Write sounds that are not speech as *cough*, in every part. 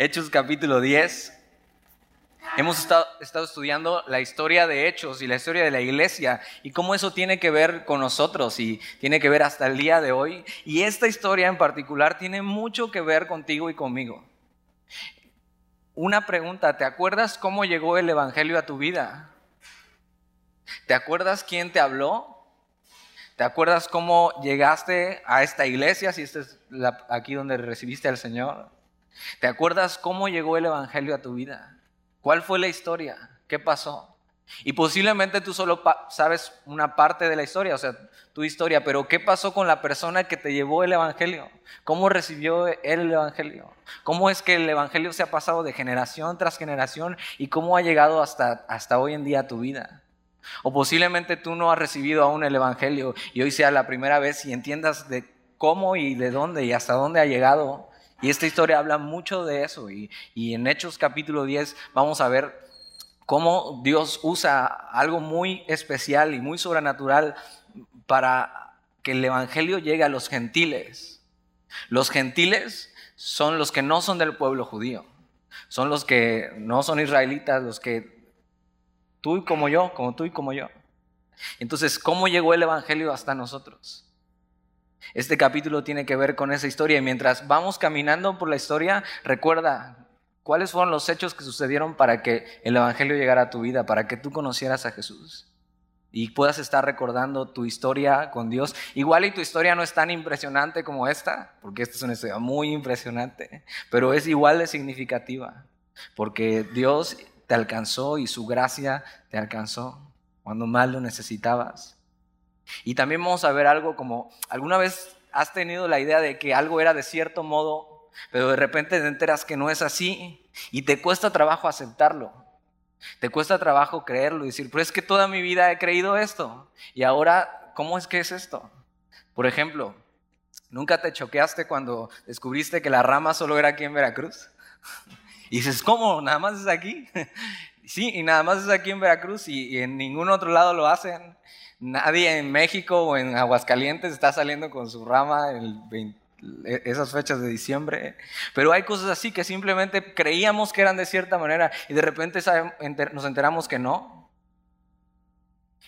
Hechos capítulo 10. Hemos estado, estudiando la historia de Hechos y la historia de la iglesia y cómo eso tiene que ver con nosotros y tiene que ver hasta el día de hoy. Y esta historia en particular tiene mucho que ver contigo y conmigo. Una pregunta, ¿te acuerdas cómo llegó el Evangelio a tu vida? ¿Te acuerdas quién te habló? ¿Te acuerdas cómo llegaste a esta iglesia, si este es aquí donde recibiste al Señor? ¿Te acuerdas cómo llegó el Evangelio a tu vida? ¿Cuál fue la historia? ¿Qué pasó? Y posiblemente tú solo sabes una parte de la historia, o sea, tu historia, pero ¿qué pasó con la persona que te llevó el Evangelio? ¿Cómo recibió él el Evangelio? ¿Cómo es que el Evangelio se ha pasado de generación tras generación y cómo ha llegado hasta, hasta hoy en día a tu vida? O posiblemente tú no has recibido aún el Evangelio y hoy sea la primera vez y entiendas de cómo y de dónde y hasta dónde ha llegado. Y esta historia habla mucho de eso. Y, en Hechos capítulo 10 vamos a ver cómo Dios usa algo muy especial y muy sobrenatural para que el Evangelio llegue a los gentiles. Los gentiles son los que no son del pueblo judío. Son los que no son israelitas, los que Tú y como yo, como tú y como yo. Entonces, ¿cómo llegó el Evangelio hasta nosotros? Este capítulo tiene que ver con esa historia y mientras vamos caminando por la historia, recuerda cuáles fueron los hechos que sucedieron para que el Evangelio llegara a tu vida, para que tú conocieras a Jesús y puedas estar recordando tu historia con Dios. Igual y tu historia no es tan impresionante como esta, porque esta es una historia muy impresionante, pero es igual de significativa, porque Dios te alcanzó y su gracia te alcanzó cuando más lo necesitabas. Y también vamos a ver algo como, ¿alguna vez has tenido la idea de que algo era de cierto modo, pero de repente te enteras que no es así y te cuesta trabajo aceptarlo? Te cuesta trabajo creerlo y decir, pero es que toda mi vida he creído esto y ahora, ¿cómo es que es esto? Por ejemplo, ¿nunca te choqueaste cuando descubriste que la rama solo era aquí en Veracruz? *laughs* Y dices, ¿cómo? ¿Nada más es aquí? *laughs* sí, y nada más es aquí en Veracruz y, en ningún otro lado lo hacen. Nadie en México o en Aguascalientes está saliendo con su rama en e, esas fechas de diciembre. Pero hay cosas así que simplemente creíamos que eran de cierta manera y de repente nos enteramos que no.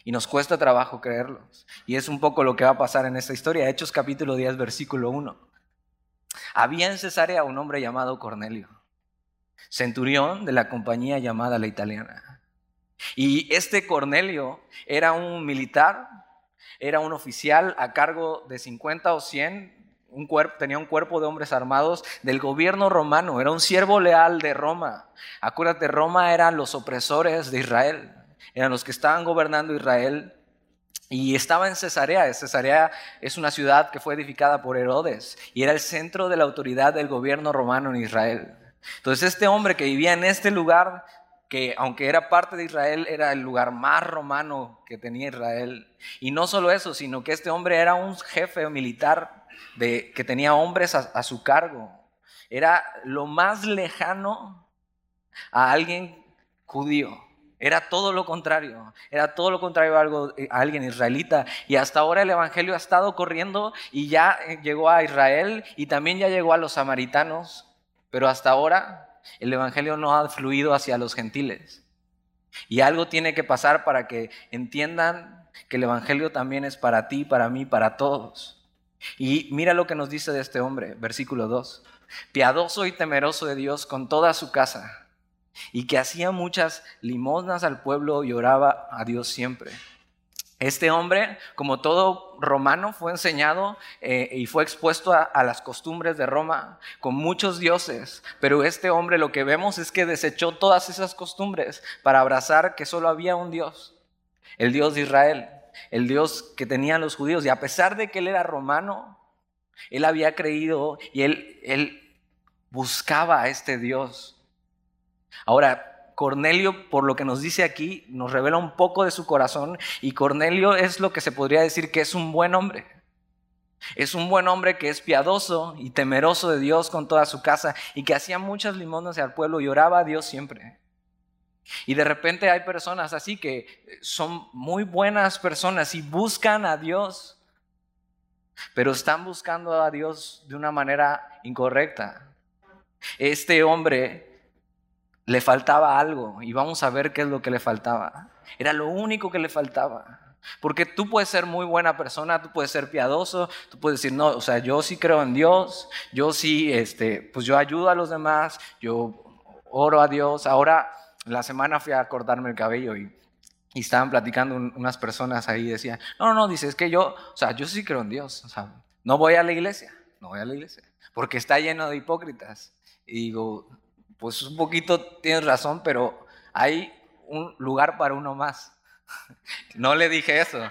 Y nos cuesta trabajo creerlos. Y es un poco lo que va a pasar en esta historia. Hechos capítulo 10, versículo 1. Había en Cesarea un hombre llamado Cornelio centurión de la compañía llamada la italiana. Y este Cornelio era un militar, era un oficial a cargo de 50 o 100, un tenía un cuerpo de hombres armados del gobierno romano, era un siervo leal de Roma. Acuérdate, Roma eran los opresores de Israel, eran los que estaban gobernando Israel. Y estaba en Cesarea. Cesarea es una ciudad que fue edificada por Herodes y era el centro de la autoridad del gobierno romano en Israel. Entonces este hombre que vivía en este lugar, que aunque era parte de Israel, era el lugar más romano que tenía Israel. Y no solo eso, sino que este hombre era un jefe militar de, que tenía hombres a, su cargo. Era lo más lejano a alguien judío. Era todo lo contrario, era todo lo contrario a, a, alguien israelita. Y hasta ahora el Evangelio ha estado corriendo y ya llegó a Israel y también ya llegó a los samaritanos. Pero hasta ahora el Evangelio no ha fluido hacia los gentiles. Y algo tiene que pasar para que entiendan que el Evangelio también es para ti, para mí, para todos. Y mira lo que nos dice de este hombre, versículo 2. Piadoso y temeroso de Dios con toda su casa, y que hacía muchas limosnas al pueblo y oraba a Dios siempre. Este hombre, como todo romano, fue enseñado eh, y fue expuesto a, las costumbres de Roma con muchos dioses, pero este hombre lo que vemos es que desechó todas esas costumbres para abrazar que solo había un Dios, el Dios de Israel, el Dios que tenían los judíos. Y a pesar de que él era romano, él había creído y él, él buscaba a este Dios. Ahora, Cornelio, por lo que nos dice aquí, nos revela un poco de su corazón y Cornelio es lo que se podría decir que es un buen hombre. Es un buen hombre que es piadoso y temeroso de Dios con toda su casa y que hacía muchas limonas al pueblo y oraba a Dios siempre. Y de repente hay personas así que son muy buenas personas y buscan a Dios, pero están buscando a Dios de una manera incorrecta. Este hombre le faltaba algo y vamos a ver qué es lo que le faltaba. Era lo único que le faltaba. Porque tú puedes ser muy buena persona, tú puedes ser piadoso, tú puedes decir, no, o sea, yo sí creo en Dios, yo sí, este, pues yo ayudo a los demás, yo oro a Dios. Ahora, la semana fui a cortarme el cabello y, y estaban platicando unas personas ahí y decían, no, no, no, dice, es que yo, o sea, yo sí creo en Dios, o sea, no voy a la iglesia, no voy a la iglesia, porque está lleno de hipócritas. Y digo, pues un poquito tienes razón, pero hay un lugar para uno más. *laughs* No le dije eso, *laughs*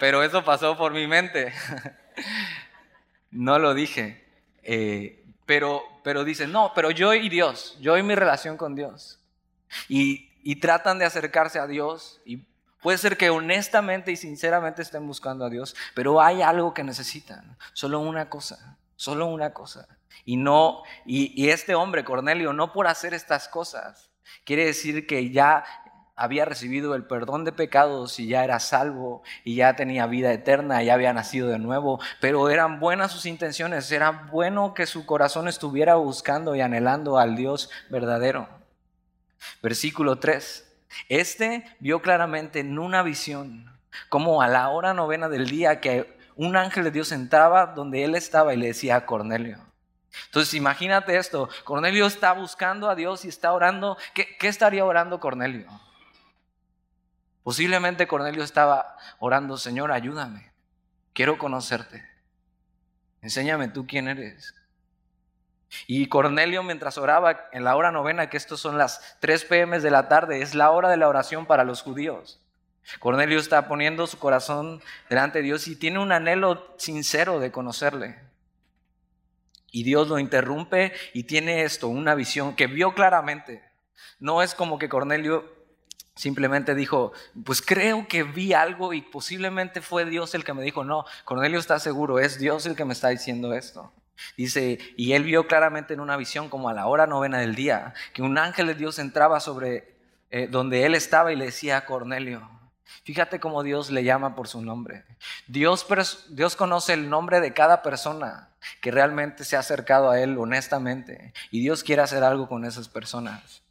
pero eso pasó por mi mente. *laughs* No lo dije, eh, pero, pero dice, no, pero yo y Dios, yo y mi relación con Dios. Y, y tratan de acercarse a Dios y Puede ser que honestamente y sinceramente estén buscando a Dios, pero hay algo que necesitan, solo una cosa, solo una cosa. Y no, y, este hombre, Cornelio, no por hacer estas cosas, quiere decir que ya había recibido el perdón de pecados y ya era salvo y ya tenía vida eterna, ya había nacido de nuevo, pero eran buenas sus intenciones, era bueno que su corazón estuviera buscando y anhelando al Dios verdadero. Versículo 3. Este vio claramente en una visión como a la hora novena del día que un ángel de Dios entraba donde él estaba y le decía a Cornelio. Entonces imagínate esto, Cornelio está buscando a Dios y está orando. ¿Qué, estaría orando Cornelio? Posiblemente Cornelio estaba orando, Señor, ayúdame, quiero conocerte, enséñame tú quién eres. Y Cornelio mientras oraba en la hora novena, que estos son las 3 pm de la tarde, es la hora de la oración para los judíos. Cornelio está poniendo su corazón delante de Dios y tiene un anhelo sincero de conocerle. Y Dios lo interrumpe y tiene esto, una visión que vio claramente. No es como que Cornelio simplemente dijo, pues creo que vi algo y posiblemente fue Dios el que me dijo, no, Cornelio está seguro, es Dios el que me está diciendo esto. Dice, y él vio claramente en una visión como a la hora novena del día, que un ángel de Dios entraba sobre eh, donde él estaba y le decía a Cornelio, fíjate cómo Dios le llama por su nombre. Dios, Dios conoce el nombre de cada persona que realmente se ha acercado a él honestamente y Dios quiere hacer algo con esas personas.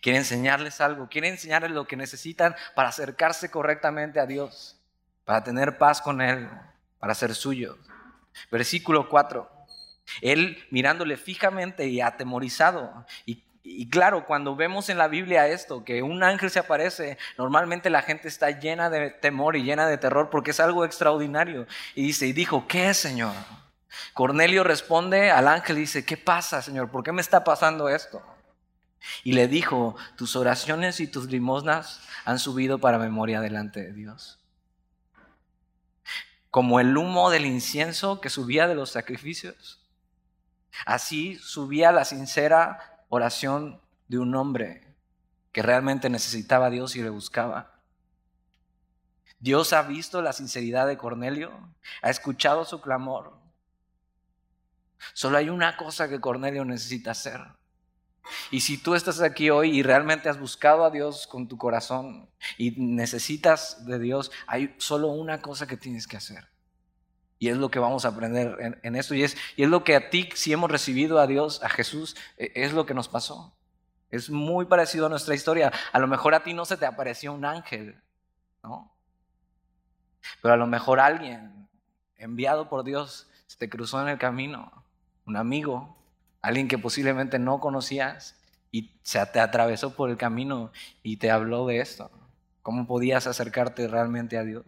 Quiere enseñarles algo, quiere enseñarles lo que necesitan para acercarse correctamente a Dios, para tener paz con Él, para ser suyo. Versículo 4. Él mirándole fijamente y atemorizado. Y, claro, cuando vemos en la Biblia esto, que un ángel se aparece, normalmente la gente está llena de temor y llena de terror porque es algo extraordinario. Y dice, y dijo, ¿qué es, Señor? Cornelio responde al ángel y dice, ¿qué pasa, Señor? ¿Por qué me está pasando esto? Y le dijo, tus oraciones y tus limosnas han subido para memoria delante de Dios. Como el humo del incienso que subía de los sacrificios. Así subía la sincera oración de un hombre que realmente necesitaba a Dios y le buscaba. Dios ha visto la sinceridad de Cornelio, ha escuchado su clamor. Solo hay una cosa que Cornelio necesita hacer. Y si tú estás aquí hoy y realmente has buscado a Dios con tu corazón y necesitas de Dios, hay solo una cosa que tienes que hacer. Y es lo que vamos a aprender en, esto. Y es, y es lo que a ti, si hemos recibido a Dios, a Jesús, e, es lo que nos pasó. Es muy parecido a nuestra historia. A lo mejor a ti no se te apareció un ángel, ¿no? Pero a lo mejor alguien enviado por Dios se te cruzó en el camino, un amigo, alguien que posiblemente no conocías y se te atravesó por el camino y te habló de esto. ¿Cómo podías acercarte realmente a Dios?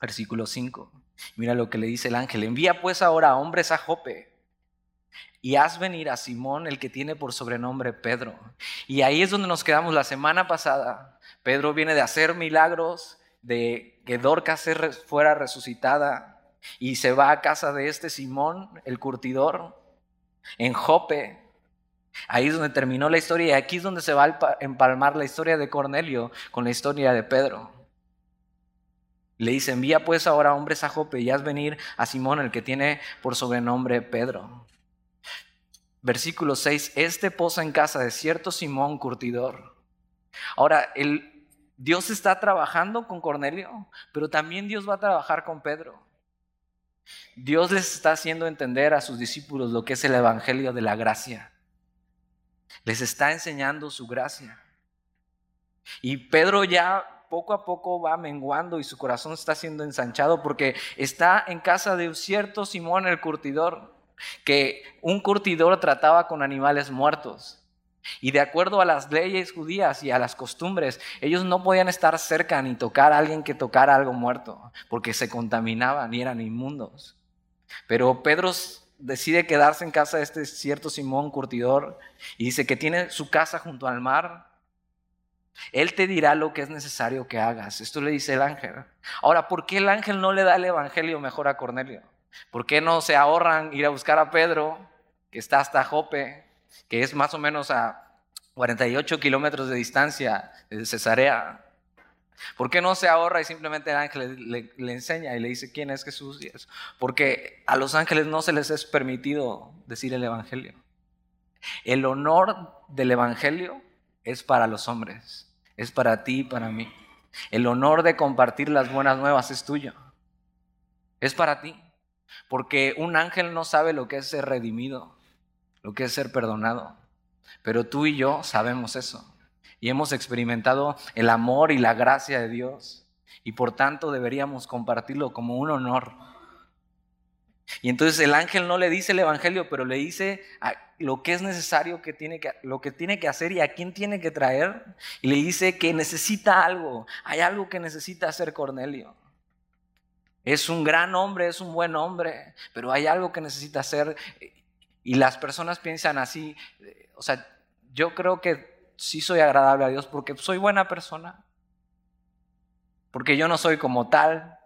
Versículo 5. Mira lo que le dice el ángel. Envía pues ahora a hombres a Jope y haz venir a Simón, el que tiene por sobrenombre Pedro. Y ahí es donde nos quedamos la semana pasada. Pedro viene de hacer milagros, de que Dorcas fuera resucitada y se va a casa de este Simón, el curtidor, en Jope. Ahí es donde terminó la historia y aquí es donde se va a empalmar la historia de Cornelio con la historia de Pedro. Le dice, envía pues ahora hombres a Jope y haz venir a Simón, el que tiene por sobrenombre Pedro. Versículo 6, este posa en casa de cierto Simón curtidor. Ahora, el, Dios está trabajando con Cornelio, pero también Dios va a trabajar con Pedro. Dios les está haciendo entender a sus discípulos lo que es el Evangelio de la gracia. Les está enseñando su gracia. Y Pedro ya poco a poco va menguando y su corazón está siendo ensanchado porque está en casa de un cierto Simón el curtidor, que un curtidor trataba con animales muertos. Y de acuerdo a las leyes judías y a las costumbres, ellos no podían estar cerca ni tocar a alguien que tocara algo muerto, porque se contaminaban y eran inmundos. Pero Pedro decide quedarse en casa de este cierto Simón curtidor y dice que tiene su casa junto al mar. Él te dirá lo que es necesario que hagas. Esto le dice el ángel. Ahora, ¿por qué el ángel no le da el evangelio mejor a Cornelio? ¿Por qué no se ahorran ir a buscar a Pedro, que está hasta Jope, que es más o menos a 48 kilómetros de distancia de Cesarea? ¿Por qué no se ahorra y simplemente el ángel le, enseña y le dice quién es Jesús? Porque a los ángeles no se les es permitido decir el Evangelio. El honor del Evangelio es para los hombres, es para ti y para mí. El honor de compartir las buenas nuevas es tuyo, es para ti. Porque un ángel no sabe lo que es ser redimido, lo que es ser perdonado. Pero tú y yo sabemos eso y hemos experimentado el amor y la gracia de Dios y por tanto deberíamos compartirlo como un honor. Y entonces el ángel no le dice el evangelio, pero le dice lo que es necesario que tiene que lo que tiene que hacer y a quién tiene que traer y le dice que necesita algo, hay algo que necesita hacer Cornelio. Es un gran hombre, es un buen hombre, pero hay algo que necesita hacer y las personas piensan así, o sea, yo creo que sí soy agradable a Dios porque soy buena persona, porque yo no soy como tal,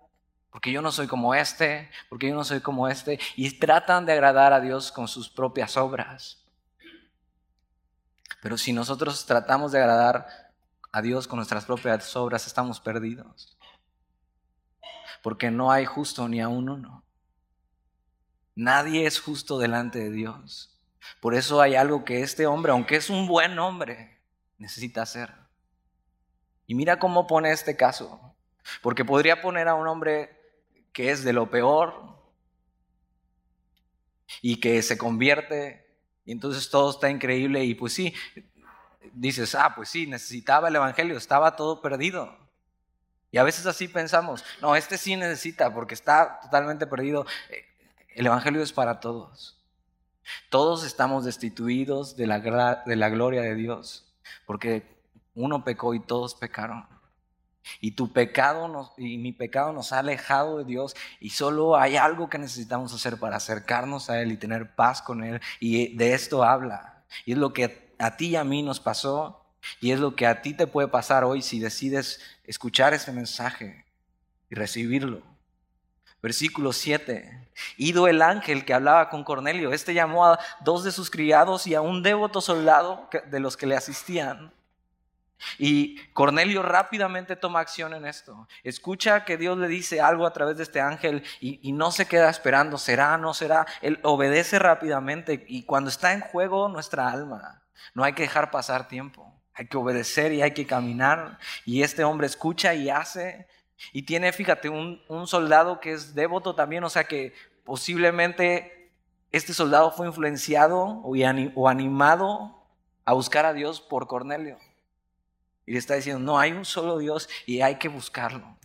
porque yo no soy como este, porque yo no soy como este, y tratan de agradar a Dios con sus propias obras. Pero si nosotros tratamos de agradar a Dios con nuestras propias obras, estamos perdidos. Porque no hay justo ni a uno. Nadie es justo delante de Dios. Por eso hay algo que este hombre, aunque es un buen hombre, necesita hacer. Y mira cómo pone este caso, porque podría poner a un hombre que es de lo peor y que se convierte y entonces todo está increíble y pues sí, dices, ah, pues sí, necesitaba el Evangelio, estaba todo perdido. Y a veces así pensamos, no, este sí necesita porque está totalmente perdido. El Evangelio es para todos. Todos estamos destituidos de la, de la gloria de Dios. Porque uno pecó y todos pecaron. Y tu pecado y mi pecado nos ha alejado de Dios y solo hay algo que necesitamos hacer para acercarnos a Él y tener paz con Él. Y de esto habla. Y es lo que a ti y a mí nos pasó y es lo que a ti te puede pasar hoy si decides escuchar este mensaje y recibirlo. Versículo 7. Ido el ángel que hablaba con Cornelio, este llamó a dos de sus criados y a un devoto soldado de los que le asistían. Y Cornelio rápidamente toma acción en esto. Escucha que Dios le dice algo a través de este ángel y, y, no se queda esperando, será, no será. Él obedece rápidamente y cuando está en juego nuestra alma, no hay que dejar pasar tiempo. Hay que obedecer y hay que caminar. Y este hombre escucha y hace y tiene, fíjate, un, soldado que es devoto también, o sea que posiblemente este soldado fue influenciado o, animado a buscar a Dios por Cornelio. Y le está diciendo, no, hay un solo Dios y hay que buscarlo.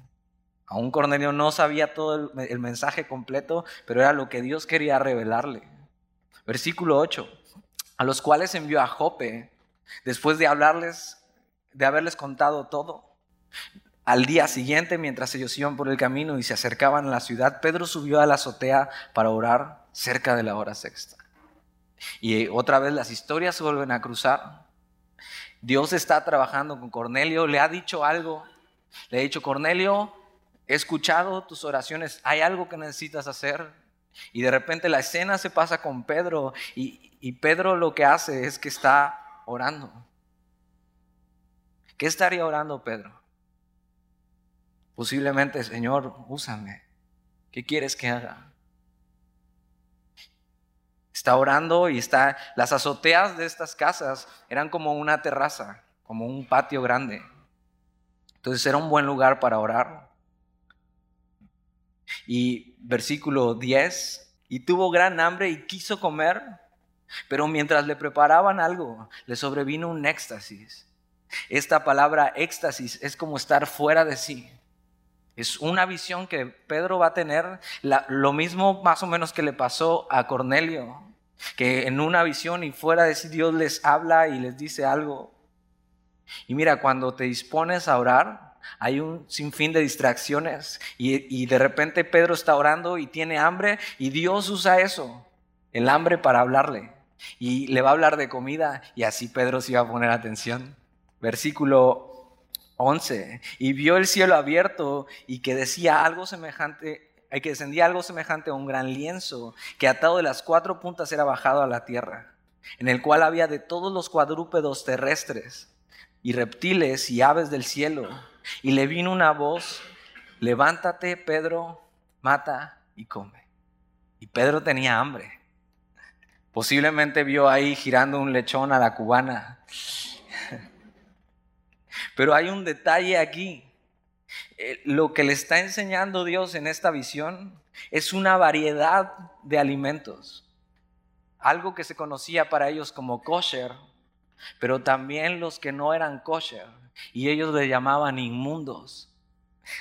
Aún Cornelio no sabía todo el, mensaje completo, pero era lo que Dios quería revelarle. Versículo 8, a los cuales envió a Jope, después de hablarles, de haberles contado todo. Al día siguiente, mientras ellos iban por el camino y se acercaban a la ciudad, Pedro subió a la azotea para orar cerca de la hora sexta. Y otra vez las historias se vuelven a cruzar. Dios está trabajando con Cornelio, le ha dicho algo. Le ha dicho, Cornelio, he escuchado tus oraciones, hay algo que necesitas hacer. Y de repente la escena se pasa con Pedro y, y Pedro lo que hace es que está orando. ¿Qué estaría orando Pedro? Posiblemente, Señor, úsame. ¿Qué quieres que haga? Está orando y está, las azoteas de estas casas eran como una terraza, como un patio grande. Entonces era un buen lugar para orar. Y versículo 10, y tuvo gran hambre y quiso comer, pero mientras le preparaban algo, le sobrevino un éxtasis. Esta palabra éxtasis es como estar fuera de sí. Es una visión que Pedro va a tener, lo mismo más o menos que le pasó a Cornelio, que en una visión y fuera de sí Dios les habla y les dice algo. Y mira, cuando te dispones a orar, hay un sinfín de distracciones y, de repente Pedro está orando y tiene hambre y Dios usa eso, el hambre para hablarle. Y le va a hablar de comida y así Pedro se iba a poner atención. Versículo 11. Y vio el cielo abierto y que decía algo semejante, eh, que descendía algo semejante a un gran lienzo que atado de las cuatro puntas era bajado a la tierra, en el cual había de todos los cuadrúpedos terrestres y reptiles y aves del cielo. Y le vino una voz, levántate Pedro, mata y come. Y Pedro tenía hambre. Posiblemente vio ahí girando un lechón a la cubana *laughs* pero hay un detalle aquí. Eh, lo que le está enseñando Dios en esta visión es una variedad de alimentos. Algo que se conocía para ellos como kosher, pero también los que no eran kosher. Y ellos le llamaban inmundos.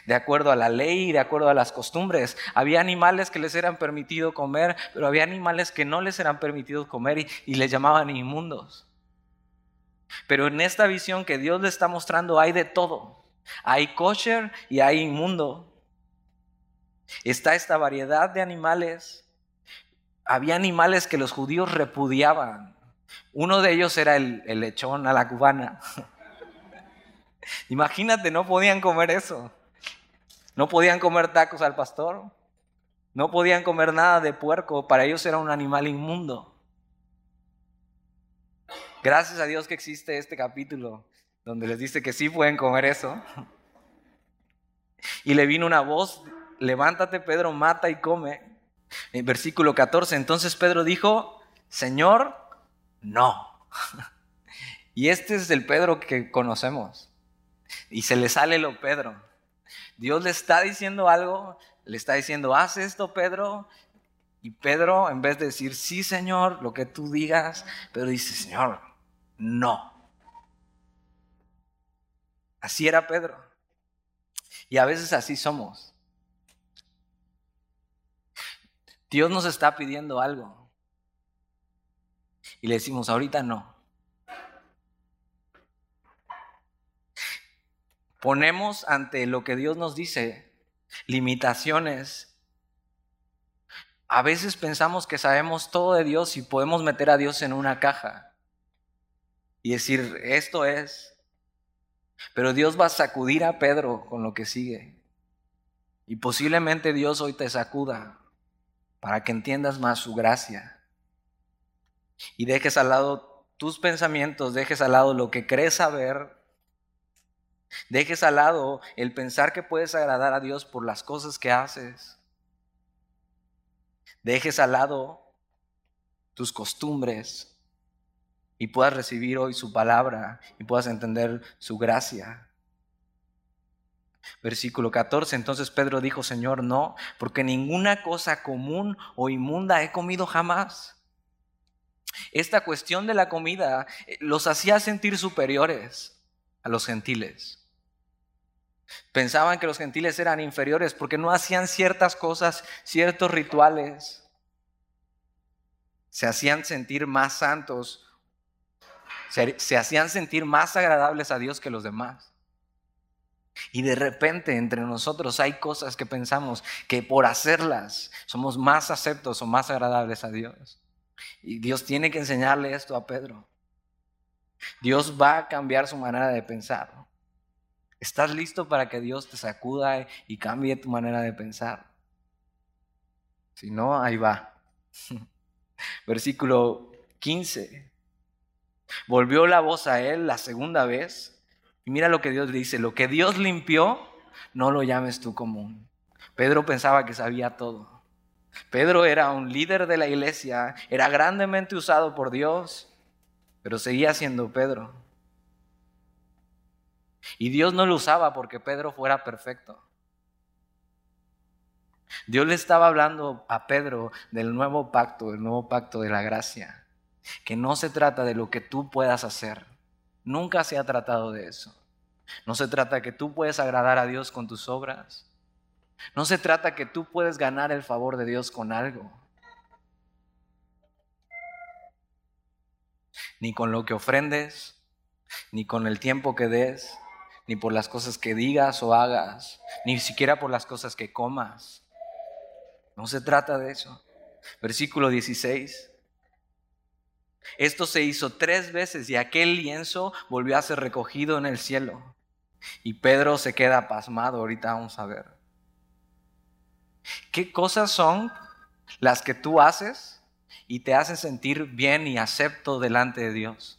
De acuerdo a la ley y de acuerdo a las costumbres. Había animales que les eran permitido comer, pero había animales que no les eran permitido comer y, y les llamaban inmundos. Pero en esta visión que Dios le está mostrando hay de todo. Hay kosher y hay inmundo. Está esta variedad de animales. Había animales que los judíos repudiaban. Uno de ellos era el, lechón a la cubana. *laughs* Imagínate, no podían comer eso. No podían comer tacos al pastor. No podían comer nada de puerco. Para ellos era un animal inmundo. Gracias a Dios que existe este capítulo donde les dice que sí pueden comer eso. Y le vino una voz, levántate Pedro, mata y come. En versículo 14, entonces Pedro dijo, Señor, no. *laughs* Y este es el Pedro que conocemos. Y se le sale lo Pedro. Dios le está diciendo algo, le está diciendo, haz esto, Pedro. Y Pedro, en vez de decir, sí, Señor, lo que tú digas, Pedro dice, Señor, no. Así era Pedro. Y a veces así somos. Dios nos está pidiendo algo. Y le decimos, ahorita no. Ponemos ante lo que Dios nos dice limitaciones. A veces pensamos que sabemos todo de Dios y podemos meter a Dios en una caja y decir, esto es. Pero Dios va a sacudir a Pedro con lo que sigue. Y posiblemente Dios hoy te sacuda para que entiendas más su gracia. Y dejes al lado tus pensamientos, dejes al lado lo que crees saber, dejes al lado el pensar que puedes agradar a Dios por las cosas que haces. Dejes al lado tus costumbres, y puedas recibir hoy su palabra y puedas entender su gracia. Versículo 14, entonces Pedro dijo, Señor, no, porque ninguna cosa común o inmunda he comido jamás. Esta cuestión de la comida eh, los hacía sentir superiores a los gentiles. Pensaban que los gentiles eran inferiores porque no hacían ciertas cosas, ciertos rituales. Se hacían sentir más santos se, hacían sentir más agradables a Dios que los demás. Y de repente entre nosotros hay cosas que pensamos que por hacerlas somos más aceptos o más agradables a Dios. Y Dios tiene que enseñarle esto a Pedro. Dios va a cambiar su manera de pensar. ¿Estás listo para que Dios te sacuda y cambie tu manera de pensar? Si no, ahí va. *laughs* Versículo 15. Volvió la voz a él la segunda vez y mira lo que Dios le dice, lo que Dios limpió, no lo llames tú común. Pedro pensaba que sabía todo. Pedro era un líder de la iglesia, era grandemente usado por Dios, pero seguía siendo Pedro. Y Dios no lo usaba porque Pedro fuera perfecto. Dios le estaba hablando a Pedro del nuevo pacto, del nuevo pacto de la gracia, que no se trata de lo que tú puedas hacer. Nunca se ha tratado de eso. No se trata que tú puedes agradar a Dios con tus obras. No se trata que tú puedes ganar el favor de Dios con algo. Ni con lo que ofrendes, ni con el tiempo que des, ni por las cosas que digas o hagas, ni siquiera por las cosas que comas. No se trata de eso. Versículo 16. Esto se hizo tres veces y aquel lienzo volvió a ser recogido en el cielo. Y Pedro se queda pasmado, ahorita vamos a ver. ¿Qué cosas son las que tú haces y te hacen sentir bien y acepto delante de Dios?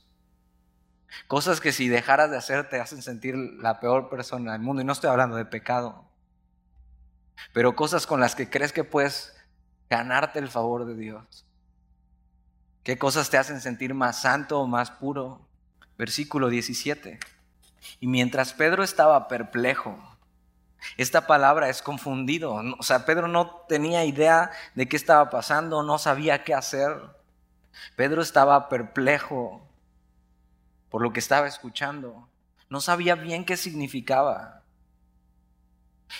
Cosas que si dejaras de hacer te hacen sentir la peor persona del mundo. Y no estoy hablando de pecado. Pero cosas con las que crees que puedes ganarte el favor de Dios. ¿Qué cosas te hacen sentir más santo o más puro? Versículo 17. Y mientras Pedro estaba perplejo, esta palabra es confundido. O sea, Pedro no tenía idea de qué estaba pasando, no sabía qué hacer. Pedro estaba perplejo por lo que estaba escuchando. No sabía bien qué significaba.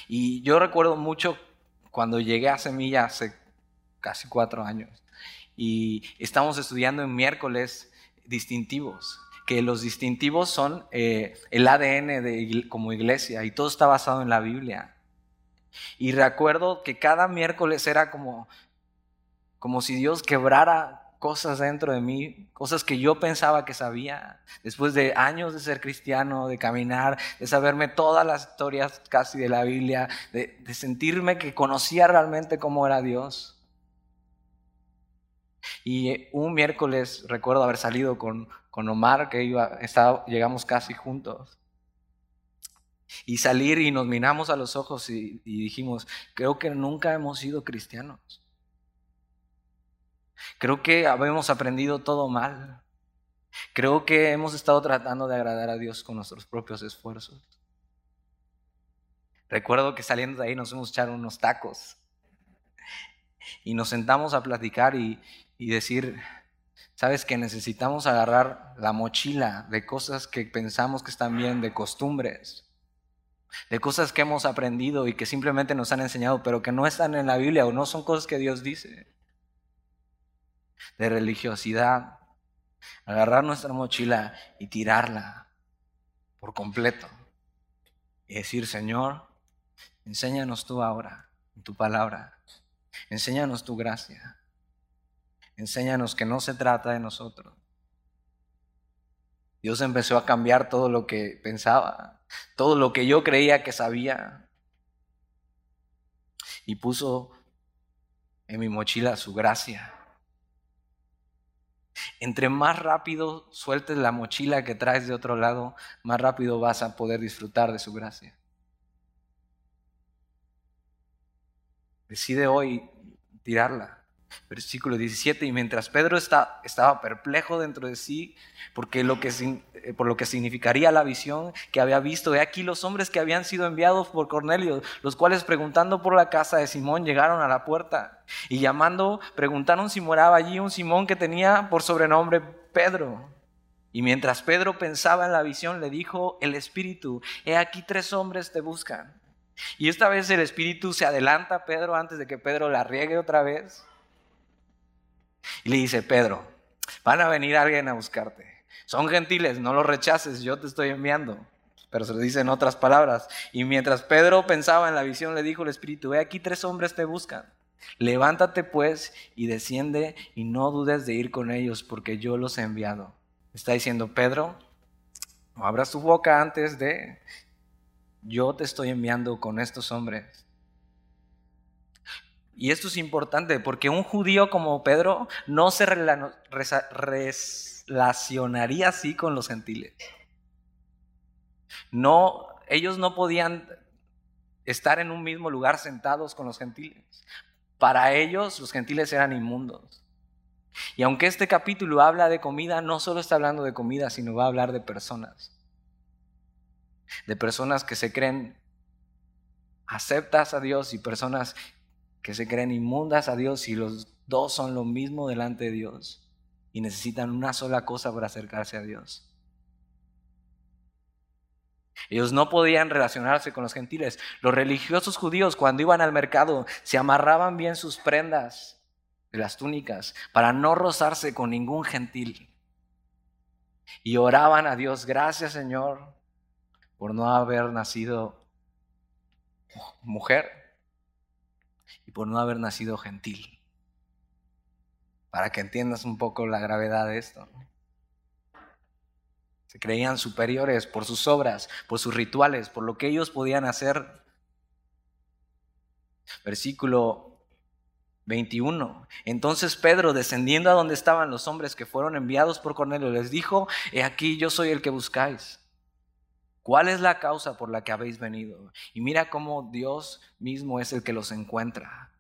Y yo recuerdo mucho cuando llegué a Semilla hace casi cuatro años y estamos estudiando en miércoles distintivos que los distintivos son eh, el ADN de, como iglesia y todo está basado en la Biblia. Y recuerdo que cada miércoles era como, como si Dios quebrara cosas dentro de mí, cosas que yo pensaba que sabía, después de años de ser cristiano, de caminar, de saberme todas las historias casi de la Biblia, de, de sentirme que conocía realmente cómo era Dios. Y un miércoles recuerdo haber salido con, con Omar, que iba, estaba, llegamos casi juntos. Y salir y nos miramos a los ojos y, dijimos, creo que nunca hemos sido cristianos. Creo que habíamos aprendido todo mal. Creo que hemos estado tratando de agradar a Dios con nuestros propios esfuerzos. Recuerdo que saliendo de ahí nos fuimos a unos tacos y nos sentamos a platicar y, y decir, sabes que necesitamos agarrar la mochila de cosas que pensamos que están bien, de costumbres, de cosas que hemos aprendido y que simplemente nos han enseñado, pero que no están en la Biblia o no son cosas que Dios dice, de religiosidad, agarrar nuestra mochila y tirarla por completo y decir, Señor, enséñanos tú ahora, en tu palabra, enséñanos tu gracia. Enséñanos que no se trata de nosotros. Dios empezó a cambiar todo lo que pensaba, todo lo que yo creía que sabía. Y puso en mi mochila su gracia. Entre más rápido sueltes la mochila que traes de otro lado, más rápido vas a poder disfrutar de su gracia. Decide hoy tirarla. Versículo 17, y mientras Pedro está, estaba perplejo dentro de sí, porque lo que, eh, por lo que significaría la visión que había visto, de aquí los hombres que habían sido enviados por Cornelio, los cuales preguntando por la casa de Simón llegaron a la puerta y llamando, preguntaron si moraba allí un Simón que tenía por sobrenombre Pedro. Y mientras Pedro pensaba en la visión, le dijo el Espíritu, he aquí tres hombres te buscan. Y esta vez el Espíritu se adelanta a Pedro antes de que Pedro la riegue otra vez y le dice, Pedro, van a venir alguien a buscarte. Son gentiles, no los rechaces, yo te estoy enviando. Pero se lo dice en otras palabras. Y mientras Pedro pensaba en la visión, le dijo el Espíritu, ve aquí tres hombres te buscan. Levántate pues y desciende y no dudes de ir con ellos porque yo los he enviado. Está diciendo Pedro, no abras tu boca antes de, yo te estoy enviando con estos hombres. Y esto es importante porque un judío como Pedro no se relacionaría así con los gentiles. No, ellos no podían estar en un mismo lugar sentados con los gentiles. Para ellos los gentiles eran inmundos. Y aunque este capítulo habla de comida, no solo está hablando de comida, sino va a hablar de personas. De personas que se creen aceptas a Dios y personas que se creen inmundas a Dios y los dos son lo mismo delante de Dios y necesitan una sola cosa para acercarse a Dios. Ellos no podían relacionarse con los gentiles. Los religiosos judíos cuando iban al mercado se amarraban bien sus prendas de las túnicas para no rozarse con ningún gentil. Y oraban a Dios, gracias Señor por no haber nacido mujer y por no haber nacido gentil. Para que entiendas un poco la gravedad de esto. Se creían superiores por sus obras, por sus rituales, por lo que ellos podían hacer. Versículo 21. Entonces Pedro, descendiendo a donde estaban los hombres que fueron enviados por Cornelio, les dijo, he aquí yo soy el que buscáis. ¿Cuál es la causa por la que habéis venido? Y mira cómo Dios mismo es el que los encuentra.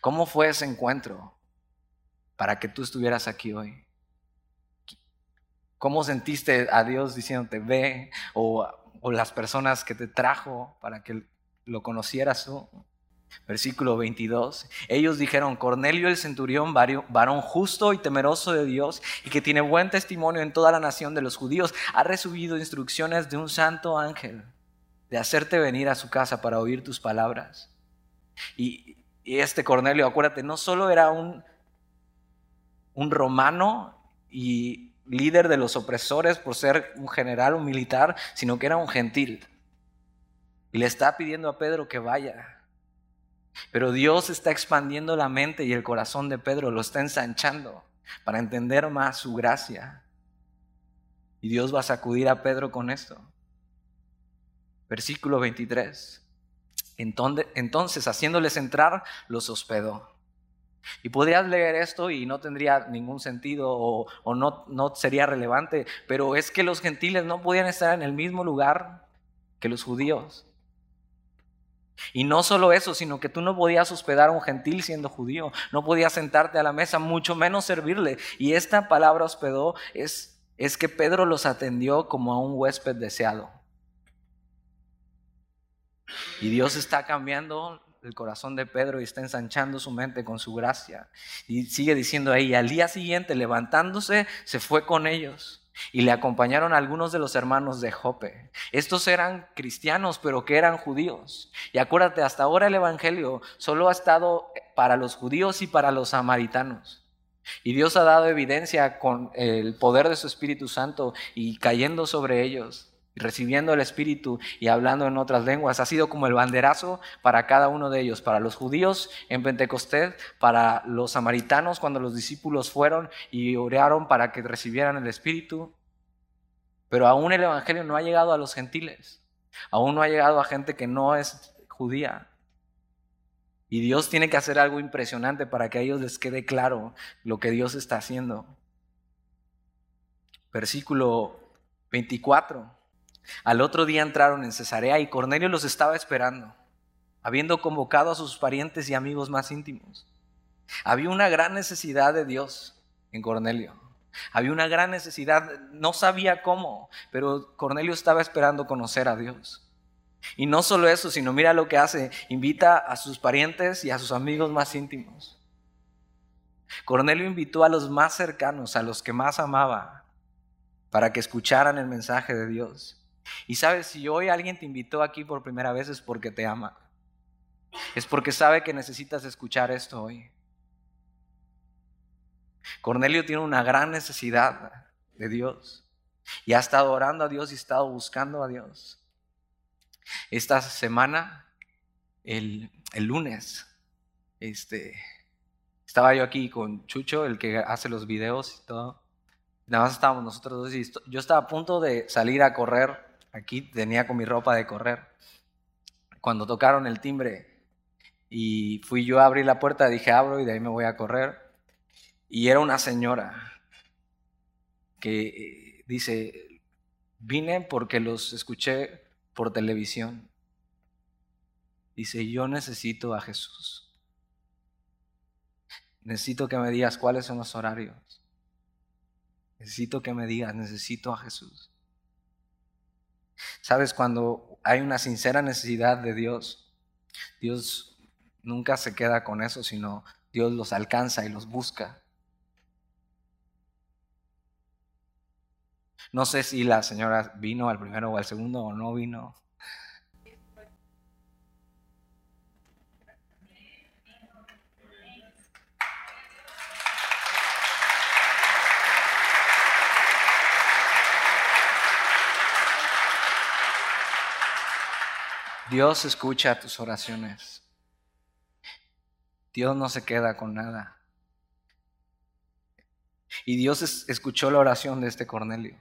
¿Cómo fue ese encuentro para que tú estuvieras aquí hoy? ¿Cómo sentiste a Dios diciéndote ve? O, las personas que te trajo para que lo conocieras tú. Versículo 22. Ellos dijeron, Cornelio el centurión, varón justo y temeroso de Dios y que tiene buen testimonio en toda la nación de los judíos, ha recibido instrucciones de un santo ángel de hacerte venir a su casa para oír tus palabras. Y, este Cornelio, acuérdate, no solo era un, un romano y líder de los opresores por ser un general, un militar, sino que era un gentil. Y le está pidiendo a Pedro que vaya. Pero Dios está expandiendo la mente y el corazón de Pedro, lo está ensanchando para entender más su gracia. Y Dios va a sacudir a Pedro con esto. Versículo 23. Entonces, haciéndoles entrar, los hospedó. Y podrías leer esto y no tendría ningún sentido o, no, no sería relevante, pero es que los gentiles no podían estar en el mismo lugar que los judíos. Y no solo eso, sino que tú no podías hospedar a un gentil siendo judío, no podías sentarte a la mesa, mucho menos servirle. Y esta palabra hospedó es, es que Pedro los atendió como a un huésped deseado. Y Dios está cambiando el corazón de Pedro y está ensanchando su mente con su gracia. Y sigue diciendo ahí, al día siguiente levantándose, se fue con ellos. Y le acompañaron algunos de los hermanos de Jope. Estos eran cristianos, pero que eran judíos. Y acuérdate, hasta ahora el Evangelio solo ha estado para los judíos y para los samaritanos. Y Dios ha dado evidencia con el poder de su Espíritu Santo y cayendo sobre ellos recibiendo el Espíritu y hablando en otras lenguas. Ha sido como el banderazo para cada uno de ellos, para los judíos en Pentecostés, para los samaritanos cuando los discípulos fueron y oraron para que recibieran el Espíritu. Pero aún el Evangelio no ha llegado a los gentiles, aún no ha llegado a gente que no es judía. Y Dios tiene que hacer algo impresionante para que a ellos les quede claro lo que Dios está haciendo. Versículo 24. Al otro día entraron en Cesarea y Cornelio los estaba esperando, habiendo convocado a sus parientes y amigos más íntimos. Había una gran necesidad de Dios en Cornelio. Había una gran necesidad, no sabía cómo, pero Cornelio estaba esperando conocer a Dios. Y no solo eso, sino mira lo que hace, invita a sus parientes y a sus amigos más íntimos. Cornelio invitó a los más cercanos, a los que más amaba, para que escucharan el mensaje de Dios. Y sabes, si hoy alguien te invitó aquí por primera vez es porque te ama. Es porque sabe que necesitas escuchar esto hoy. Cornelio tiene una gran necesidad de Dios y ha estado orando a Dios y ha estado buscando a Dios. Esta semana, el, el lunes, este, estaba yo aquí con Chucho, el que hace los videos y todo. Nada más estábamos nosotros dos y yo estaba a punto de salir a correr Aquí tenía con mi ropa de correr. Cuando tocaron el timbre y fui yo a abrir la puerta, dije abro y de ahí me voy a correr. Y era una señora que eh, dice, vine porque los escuché por televisión. Dice, yo necesito a Jesús. Necesito que me digas cuáles son los horarios. Necesito que me digas, necesito a Jesús. Sabes, cuando hay una sincera necesidad de Dios, Dios nunca se queda con eso, sino Dios los alcanza y los busca. No sé si la señora vino al primero o al segundo o no vino. Dios escucha tus oraciones. Dios no se queda con nada. Y Dios escuchó la oración de este Cornelio.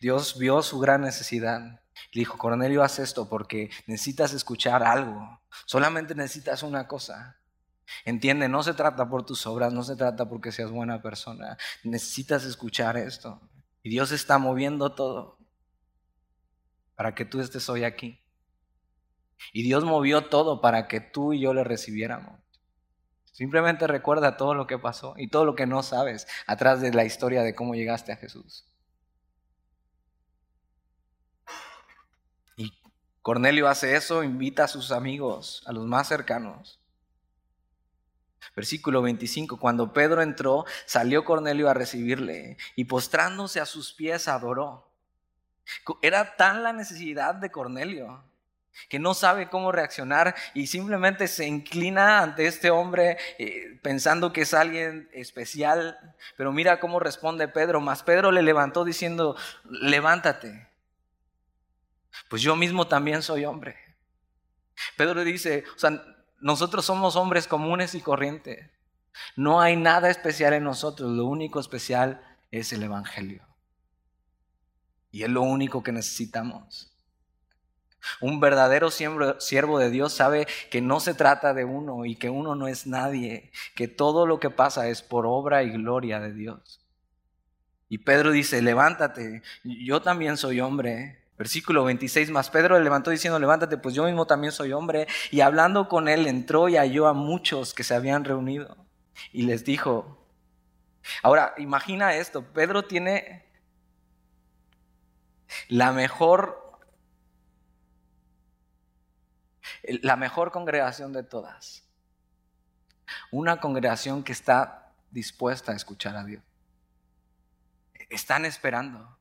Dios vio su gran necesidad. Le dijo, Cornelio, haz esto porque necesitas escuchar algo. Solamente necesitas una cosa. Entiende, no se trata por tus obras, no se trata porque seas buena persona. Necesitas escuchar esto. Y Dios está moviendo todo para que tú estés hoy aquí. Y Dios movió todo para que tú y yo le recibiéramos. Simplemente recuerda todo lo que pasó y todo lo que no sabes atrás de la historia de cómo llegaste a Jesús. Y Cornelio hace eso, invita a sus amigos, a los más cercanos. Versículo 25, cuando Pedro entró, salió Cornelio a recibirle y postrándose a sus pies adoró. Era tan la necesidad de Cornelio que no sabe cómo reaccionar y simplemente se inclina ante este hombre eh, pensando que es alguien especial. Pero mira cómo responde Pedro, más Pedro le levantó diciendo, levántate. Pues yo mismo también soy hombre. Pedro dice, o sea, nosotros somos hombres comunes y corrientes. No hay nada especial en nosotros, lo único especial es el Evangelio. Y es lo único que necesitamos. Un verdadero siervo de Dios sabe que no se trata de uno y que uno no es nadie, que todo lo que pasa es por obra y gloria de Dios. Y Pedro dice, levántate, yo también soy hombre. Versículo 26 más, Pedro le levantó diciendo, levántate, pues yo mismo también soy hombre. Y hablando con él, entró y halló a muchos que se habían reunido. Y les dijo, ahora imagina esto, Pedro tiene la mejor, la mejor congregación de todas. Una congregación que está dispuesta a escuchar a Dios. Están esperando.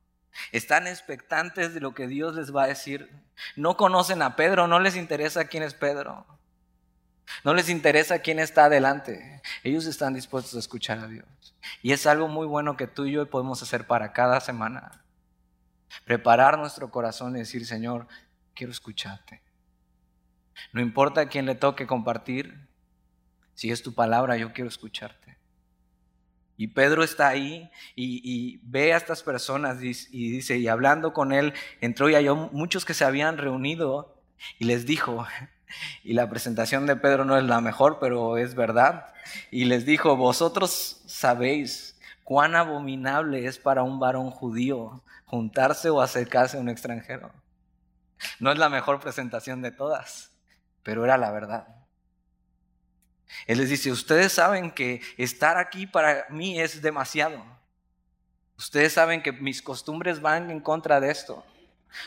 Están expectantes de lo que Dios les va a decir. No conocen a Pedro, no les interesa quién es Pedro. No les interesa quién está adelante. Ellos están dispuestos a escuchar a Dios. Y es algo muy bueno que tú y yo podemos hacer para cada semana. Preparar nuestro corazón y decir, Señor, quiero escucharte. No importa a quién le toque compartir, si es tu palabra, yo quiero escucharte. Y Pedro está ahí y, ve a estas personas y, y, dice, y hablando con él, entró y halló muchos que se habían reunido y les dijo, *laughs* y la presentación de Pedro no es la mejor, pero es verdad, y les dijo, vosotros sabéis cuán abominable es para un varón judío juntarse o acercarse a un extranjero. No es la mejor presentación de todas, pero era la verdad. Él les dice, ustedes saben que estar aquí para mí es demasiado. Ustedes saben que mis costumbres van en contra de esto.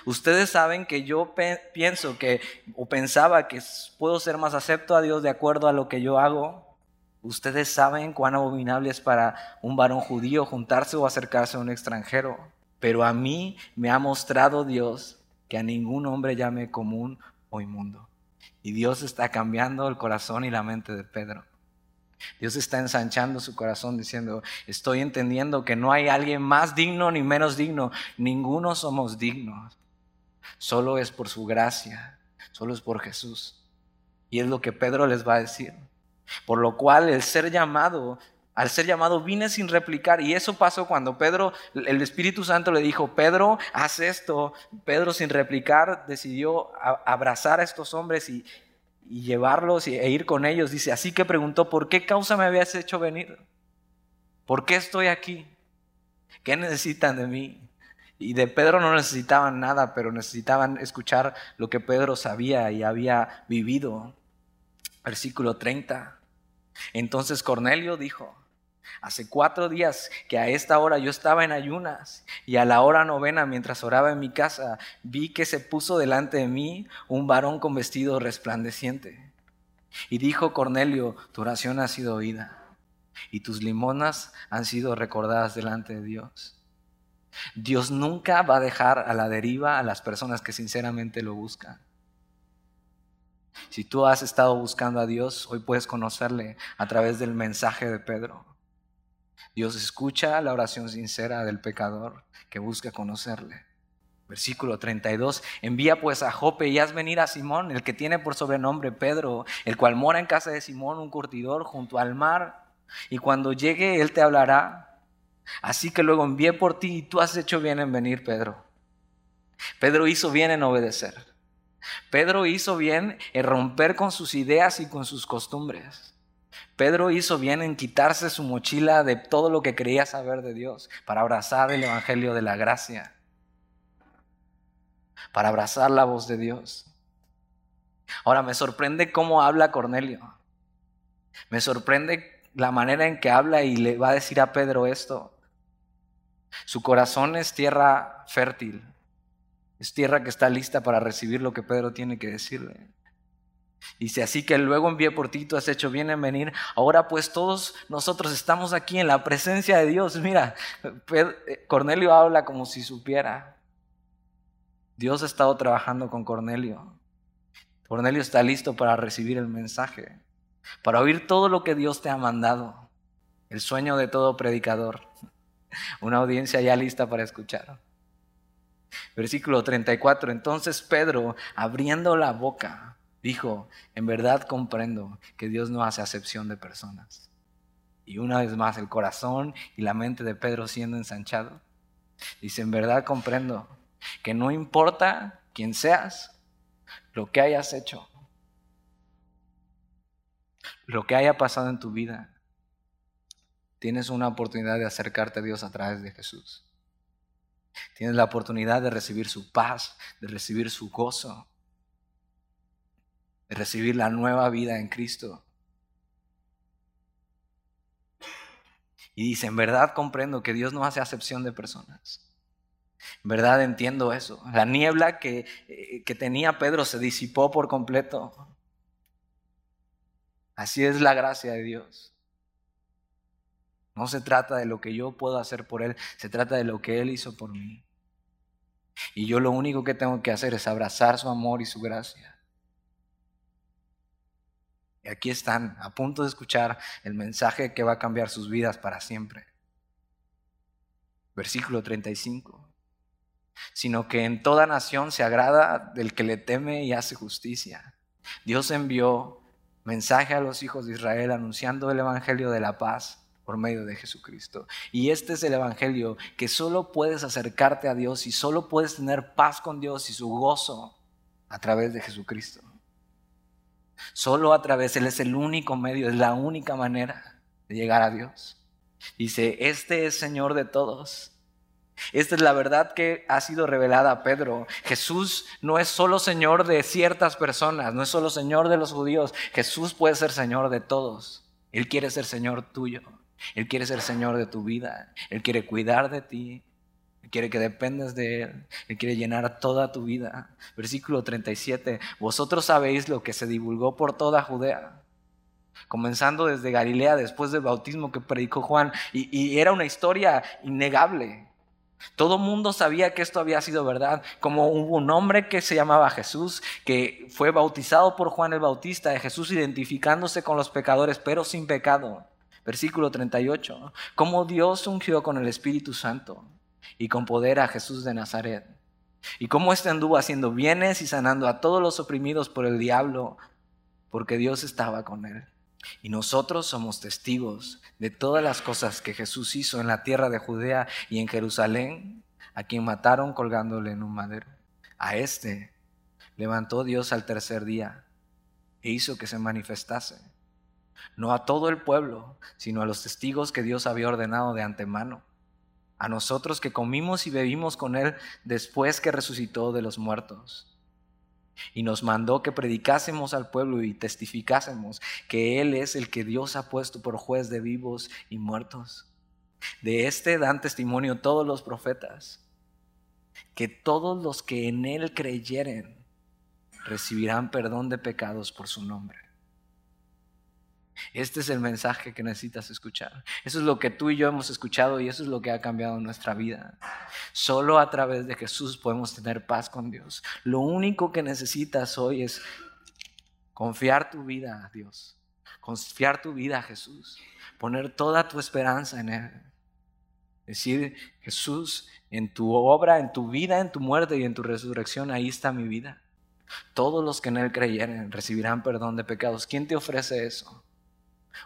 Ustedes saben que yo pienso que o pensaba que puedo ser más acepto a Dios de acuerdo a lo que yo hago. Ustedes saben cuán abominable es para un varón judío juntarse o acercarse a un extranjero. Pero a mí me ha mostrado Dios que a ningún hombre llame común o inmundo. Y Dios está cambiando el corazón y la mente de Pedro. Dios está ensanchando su corazón diciendo, estoy entendiendo que no hay alguien más digno ni menos digno. Ninguno somos dignos. Solo es por su gracia, solo es por Jesús. Y es lo que Pedro les va a decir. Por lo cual el ser llamado al ser llamado vine sin replicar. Y eso pasó cuando Pedro, el Espíritu Santo le dijo, Pedro, haz esto. Pedro sin replicar decidió abrazar a estos hombres y, llevarlos e ir con ellos. Dice, así que preguntó, ¿por qué causa me habías hecho venir? ¿Por qué estoy aquí? ¿Qué necesitan de mí? Y de Pedro no necesitaban nada, pero necesitaban escuchar lo que Pedro sabía y había vivido. Versículo 30. Entonces Cornelio dijo, Hace cuatro días que a esta hora yo estaba en ayunas y a la hora novena mientras oraba en mi casa vi que se puso delante de mí un varón con vestido resplandeciente. Y dijo Cornelio, tu oración ha sido oída y tus limonas han sido recordadas delante de Dios. Dios nunca va a dejar a la deriva a las personas que sinceramente lo buscan. Si tú has estado buscando a Dios, hoy puedes conocerle a través del mensaje de Pedro. Dios escucha la oración sincera del pecador que busca conocerle. Versículo 32. Envía pues a Jope y haz venir a Simón, el que tiene por sobrenombre Pedro, el cual mora en casa de Simón, un curtidor, junto al mar. Y cuando llegue, él te hablará. Así que luego envié por ti y tú has hecho bien en venir, Pedro. Pedro hizo bien en obedecer. Pedro hizo bien en romper con sus ideas y con sus costumbres. Pedro hizo bien en quitarse su mochila de todo lo que creía saber de Dios para abrazar el Evangelio de la gracia, para abrazar la voz de Dios. Ahora me sorprende cómo habla Cornelio. Me sorprende la manera en que habla y le va a decir a Pedro esto. Su corazón es tierra fértil. Es tierra que está lista para recibir lo que Pedro tiene que decirle. Dice, así que luego envié por ti, tú has hecho bien en venir. Ahora pues todos nosotros estamos aquí en la presencia de Dios. Mira, eh, Cornelio habla como si supiera. Dios ha estado trabajando con Cornelio. Cornelio está listo para recibir el mensaje, para oír todo lo que Dios te ha mandado. El sueño de todo predicador. Una audiencia ya lista para escuchar. Versículo 34. Entonces Pedro, abriendo la boca, dijo, en verdad comprendo que Dios no hace acepción de personas. Y una vez más el corazón y la mente de Pedro siendo ensanchado. Dice, en verdad comprendo que no importa quién seas, lo que hayas hecho, lo que haya pasado en tu vida, tienes una oportunidad de acercarte a Dios a través de Jesús. Tienes la oportunidad de recibir su paz, de recibir su gozo, de recibir la nueva vida en Cristo. Y dice, en verdad comprendo que Dios no hace acepción de personas. En verdad entiendo eso. La niebla que, eh, que tenía Pedro se disipó por completo. Así es la gracia de Dios. No se trata de lo que yo puedo hacer por Él, se trata de lo que Él hizo por mí. Y yo lo único que tengo que hacer es abrazar su amor y su gracia. Y aquí están, a punto de escuchar el mensaje que va a cambiar sus vidas para siempre. Versículo 35. Sino que en toda nación se agrada del que le teme y hace justicia. Dios envió mensaje a los hijos de Israel anunciando el Evangelio de la paz por medio de Jesucristo. Y este es el Evangelio que solo puedes acercarte a Dios y solo puedes tener paz con Dios y su gozo a través de Jesucristo. Solo a través, Él es el único medio, es la única manera de llegar a Dios. Dice, este es Señor de todos. Esta es la verdad que ha sido revelada a Pedro. Jesús no es solo Señor de ciertas personas, no es solo Señor de los judíos. Jesús puede ser Señor de todos. Él quiere ser Señor tuyo. Él quiere ser Señor de tu vida. Él quiere cuidar de ti. Quiere que dependas de Él. Él quiere llenar toda tu vida. Versículo 37. Vosotros sabéis lo que se divulgó por toda Judea. Comenzando desde Galilea después del bautismo que predicó Juan. Y, era una historia innegable. Todo mundo sabía que esto había sido verdad, como hubo un hombre que se llamaba Jesús, que fue bautizado por Juan el Bautista, de Jesús identificándose con los pecadores, pero sin pecado. Versículo 38. Cómo Dios ungió con el Espíritu Santo y con poder a Jesús de Nazaret. Y cómo éste anduvo haciendo bienes y sanando a todos los oprimidos por el diablo, porque Dios estaba con él. Y nosotros somos testigos de todas las cosas que Jesús hizo en la tierra de Judea y en Jerusalén, a quien mataron colgándole en un madero. A este levantó Dios al tercer día e hizo que se manifestase no a todo el pueblo, sino a los testigos que Dios había ordenado de antemano, a nosotros que comimos y bebimos con Él después que resucitó de los muertos. y nos mandó que predicásemos al pueblo y testificásemos que Él es el que Dios ha puesto por juez de vivos y muertos. De este dan testimonio todos los profetas, que todos los que en Él creyeren recibirán perdón de pecados por su nombre. Este es el mensaje que necesitas escuchar. Eso es lo que tú y yo hemos escuchado y eso es lo que ha cambiado nuestra vida. Solo a través de Jesús podemos tener paz con Dios. Lo único que necesitas hoy es confiar tu vida a Dios, confiar tu vida a Jesús, poner toda tu esperanza en Él. Decir, Jesús, en tu obra, en tu vida, en tu muerte y en tu resurrección, ahí está mi vida. Todos los que en Él creyeren recibirán perdón de pecados. ¿Quién te ofrece eso?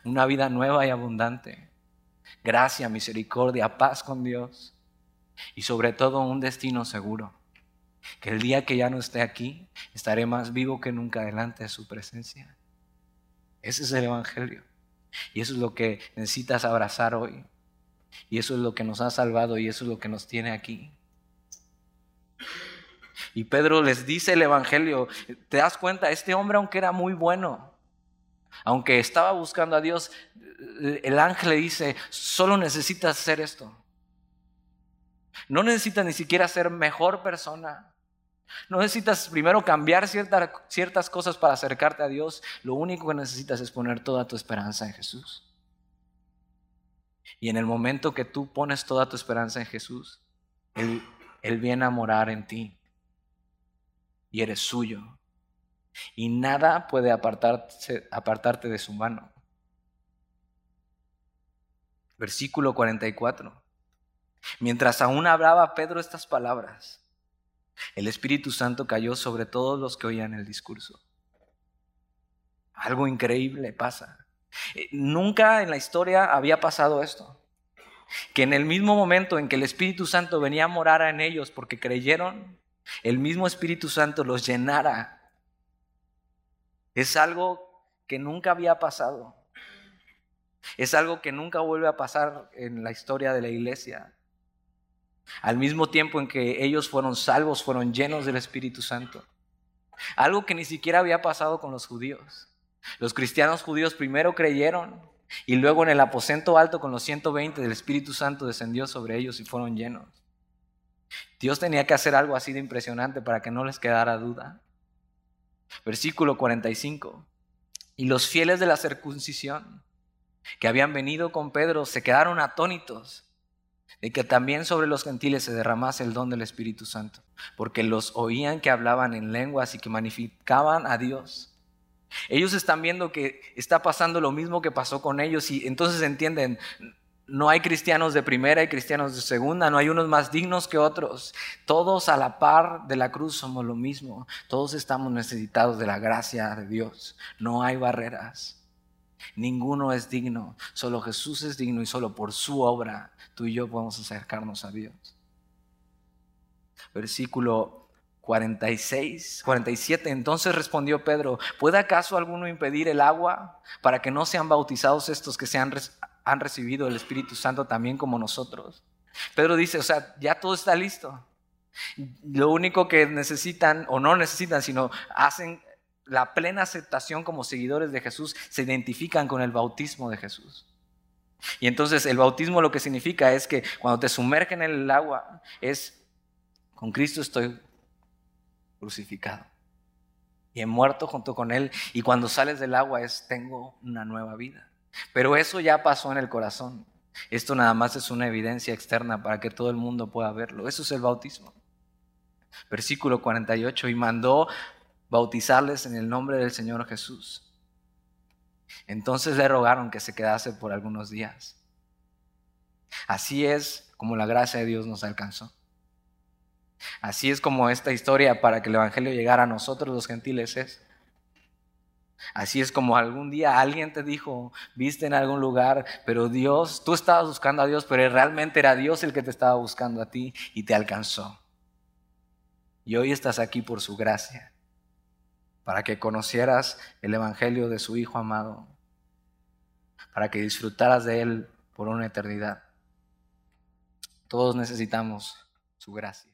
Una vida nueva y abundante, gracia, misericordia, paz con Dios y sobre todo un destino seguro. Que el día que ya no esté aquí, estaré más vivo que nunca delante de su presencia. Ese es el Evangelio. Y eso es lo que necesitas abrazar hoy. Y eso es lo que nos ha salvado y eso es lo que nos tiene aquí. Y Pedro les dice el Evangelio, ¿te das cuenta? Este hombre, aunque era muy bueno, aunque estaba buscando a Dios, el ángel le dice, solo necesitas hacer esto. No necesitas ni siquiera ser mejor persona. No necesitas primero cambiar ciertas cosas para acercarte a Dios. Lo único que necesitas es poner toda tu esperanza en Jesús. Y en el momento que tú pones toda tu esperanza en Jesús, él viene a morar en ti. Y eres suyo y nada puede apartarte de su mano. Versículo 44. Mientras aún hablaba Pedro estas palabras, el Espíritu Santo cayó sobre todos los que oían el discurso. Algo increíble pasa. Eh, nunca en la historia había pasado esto. Que en el mismo momento en que el Espíritu Santo venía a morar en ellos porque creyeron, el mismo Espíritu Santo los llenara es algo que nunca había pasado. Es algo que nunca vuelve a pasar en la historia de la iglesia. Al mismo tiempo en que ellos fueron salvos, fueron llenos del Espíritu Santo. Algo que ni siquiera había pasado con los judíos. Los cristianos judíos primero creyeron y luego en el aposento alto con los 120 del Espíritu Santo descendió sobre ellos y fueron llenos. Dios tenía que hacer algo así de impresionante para que no les quedara duda. Versículo 45. Y los fieles de la circuncisión que habían venido con Pedro se quedaron atónitos de que también sobre los gentiles se derramase el don del Espíritu Santo, porque los oían que hablaban en lenguas y que magnificaban a Dios. Ellos están viendo que está pasando lo mismo que pasó con ellos y entonces entienden, no hay cristianos de primera y cristianos de segunda, no hay unos más dignos que otros. Todos a la par de la cruz somos lo mismo. Todos estamos necesitados de la gracia de Dios. No hay barreras. Ninguno es digno. Solo Jesús es digno y solo por su obra tú y yo podemos acercarnos a Dios. Versículo 46, 47. Entonces respondió Pedro, ¿puede acaso alguno impedir el agua para que no sean bautizados estos que sean han recibido el Espíritu Santo también como nosotros. Pedro dice, o sea, ya todo está listo. Lo único que necesitan, o no necesitan, sino hacen la plena aceptación como seguidores de Jesús, se identifican con el bautismo de Jesús. Y entonces el bautismo lo que significa es que cuando te sumergen en el agua es, con Cristo estoy crucificado. Y he muerto junto con Él. Y cuando sales del agua es, tengo una nueva vida. Pero eso ya pasó en el corazón. Esto nada más es una evidencia externa para que todo el mundo pueda verlo. Eso es el bautismo. Versículo 48, y mandó bautizarles en el nombre del Señor Jesús. Entonces le rogaron que se quedase por algunos días. Así es como la gracia de Dios nos alcanzó. Así es como esta historia para que el Evangelio llegara a nosotros los gentiles es. Así es como algún día alguien te dijo, viste en algún lugar, pero Dios, tú estabas buscando a Dios, pero realmente era Dios el que te estaba buscando a ti y te alcanzó. Y hoy estás aquí por su gracia, para que conocieras el Evangelio de su Hijo amado, para que disfrutaras de Él por una eternidad. Todos necesitamos su gracia.